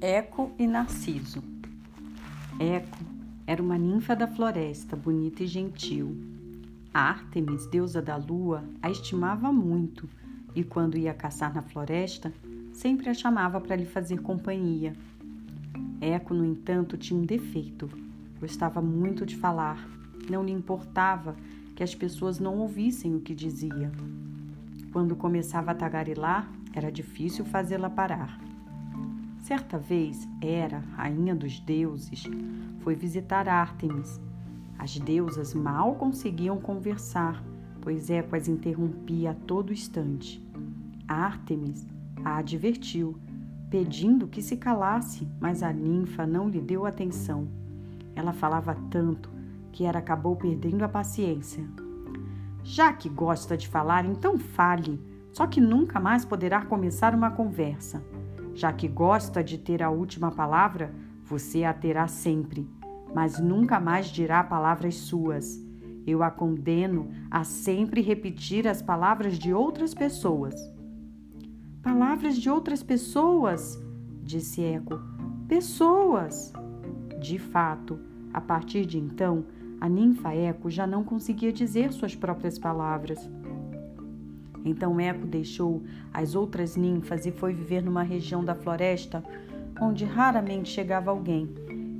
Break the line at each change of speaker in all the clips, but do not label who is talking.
Eco e Narciso. Eco era uma ninfa da floresta, bonita e gentil. A Ártemis, deusa da lua, a estimava muito e, quando ia caçar na floresta, sempre a chamava para lhe fazer companhia. Eco, no entanto, tinha um defeito. Gostava muito de falar. Não lhe importava que as pessoas não ouvissem o que dizia. Quando começava a tagarelar, era difícil fazê-la parar. Certa vez, Hera, rainha dos deuses, foi visitar Ártemis. As deusas mal conseguiam conversar, pois Eco as interrompia a todo instante. Ártemis a advertiu, pedindo que se calasse, mas a ninfa não lhe deu atenção. Ela falava tanto que Hera acabou perdendo a paciência. Já que gosta de falar, então fale, só que nunca mais poderá começar uma conversa. Já que gosta de ter a última palavra, você a terá sempre, mas nunca mais dirá palavras suas. Eu a condeno a sempre repetir as palavras de outras pessoas. Palavras de outras pessoas, disse Eco. Pessoas! De fato, a partir de então, a ninfa Eco já não conseguia dizer suas próprias palavras. Então Eco deixou as outras ninfas e foi viver numa região da floresta onde raramente chegava alguém.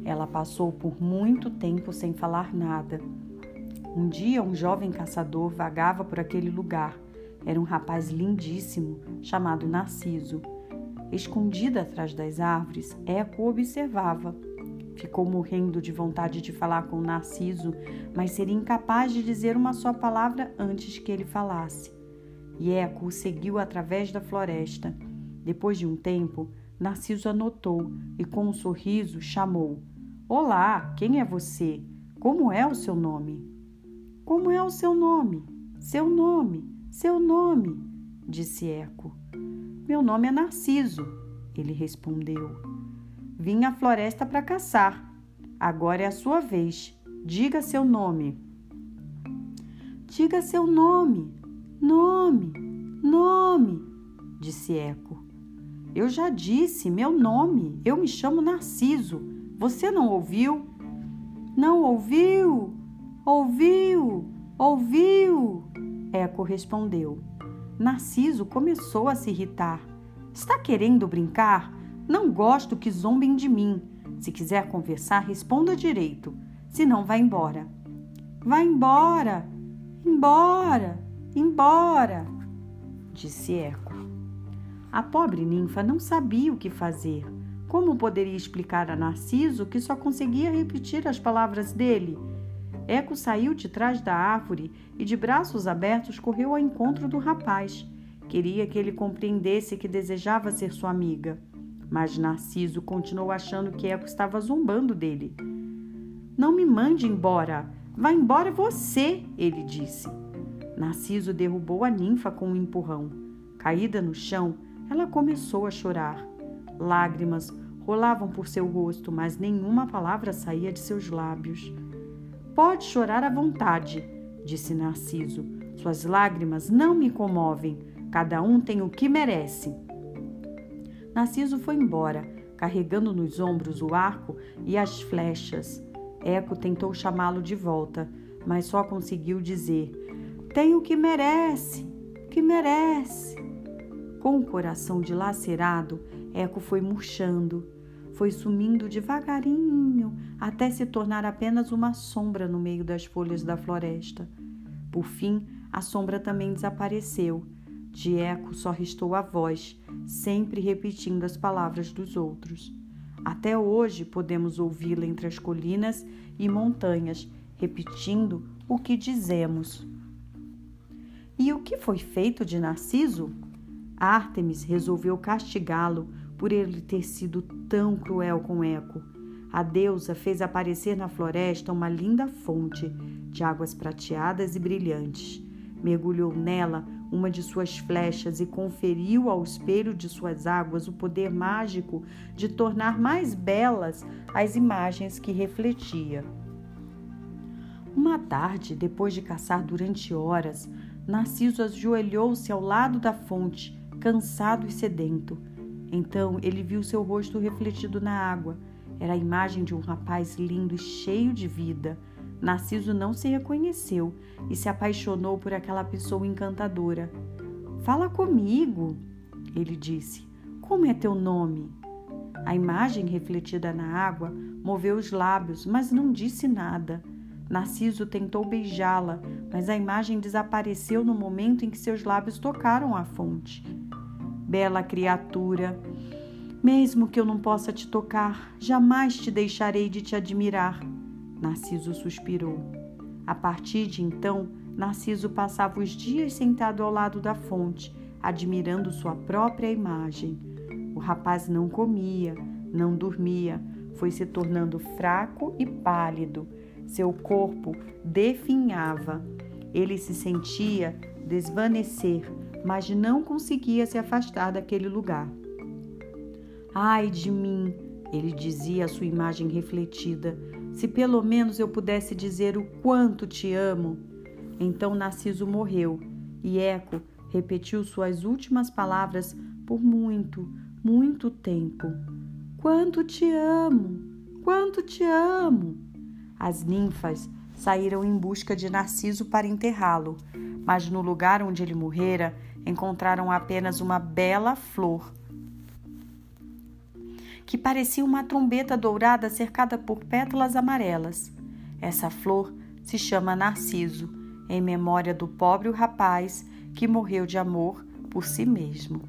Ela passou por muito tempo sem falar nada. Um dia, um jovem caçador vagava por aquele lugar. Era um rapaz lindíssimo, chamado Narciso. Escondida atrás das árvores, Eco observava. Ficou morrendo de vontade de falar com Narciso, mas seria incapaz de dizer uma só palavra antes que ele falasse e Eco o seguiu através da floresta. Depois de um tempo, Narciso anotou e, com um sorriso, chamou: Olá, quem é você? Como é o seu nome? Como é o seu nome? Seu nome, seu nome, disse Eco. Meu nome é Narciso, ele respondeu. Vim à floresta para caçar. Agora é a sua vez. Diga seu nome. Diga seu nome, Nome, nome, disse Eco. Eu já disse meu nome. Eu me chamo Narciso. Você não ouviu? Não ouviu? Ouviu? Ouviu? Eco respondeu. Narciso começou a se irritar. Está querendo brincar? Não gosto que zombem de mim. Se quiser conversar, responda direito. Se não, vá embora. Vá embora! Embora! Embora! disse Eco. A pobre ninfa não sabia o que fazer. Como poderia explicar a Narciso que só conseguia repetir as palavras dele? Eco saiu de trás da árvore e, de braços abertos, correu ao encontro do rapaz. Queria que ele compreendesse que desejava ser sua amiga. Mas Narciso continuou achando que Eco estava zombando dele. Não me mande embora. Vá embora você, ele disse. Narciso derrubou a ninfa com um empurrão. Caída no chão, ela começou a chorar. Lágrimas rolavam por seu rosto, mas nenhuma palavra saía de seus lábios. Pode chorar à vontade, disse Narciso. Suas lágrimas não me comovem. Cada um tem o que merece. Narciso foi embora, carregando nos ombros o arco e as flechas. Eco tentou chamá-lo de volta, mas só conseguiu dizer: tem o que merece, que merece. Com o coração dilacerado, Eco foi murchando, foi sumindo devagarinho até se tornar apenas uma sombra no meio das folhas da floresta. Por fim, a sombra também desapareceu. De Eco só restou a voz, sempre repetindo as palavras dos outros. Até hoje podemos ouvi-la entre as colinas e montanhas, repetindo o que dizemos. E o que foi feito de Narciso? Ártemis resolveu castigá-lo por ele ter sido tão cruel com Eco. A deusa fez aparecer na floresta uma linda fonte de águas prateadas e brilhantes. Mergulhou nela uma de suas flechas e conferiu ao espelho de suas águas o poder mágico de tornar mais belas as imagens que refletia. Uma tarde, depois de caçar durante horas, Narciso ajoelhou-se ao lado da fonte, cansado e sedento. Então ele viu seu rosto refletido na água. Era a imagem de um rapaz lindo e cheio de vida. Narciso não se reconheceu e se apaixonou por aquela pessoa encantadora. Fala comigo, ele disse. Como é teu nome? A imagem refletida na água moveu os lábios, mas não disse nada. Narciso tentou beijá-la, mas a imagem desapareceu no momento em que seus lábios tocaram a fonte. Bela criatura, mesmo que eu não possa te tocar, jamais te deixarei de te admirar. Narciso suspirou. A partir de então, Narciso passava os dias sentado ao lado da fonte, admirando sua própria imagem. O rapaz não comia, não dormia, foi se tornando fraco e pálido. Seu corpo definhava. Ele se sentia desvanecer, mas não conseguia se afastar daquele lugar. Ai de mim, ele dizia à sua imagem refletida, se pelo menos eu pudesse dizer o quanto te amo. Então Narciso morreu e Eco repetiu suas últimas palavras por muito, muito tempo. Quanto te amo, quanto te amo. As ninfas saíram em busca de Narciso para enterrá-lo, mas no lugar onde ele morrera encontraram apenas uma bela flor que parecia uma trombeta dourada cercada por pétalas amarelas. Essa flor se chama Narciso, em memória do pobre rapaz que morreu de amor por si mesmo.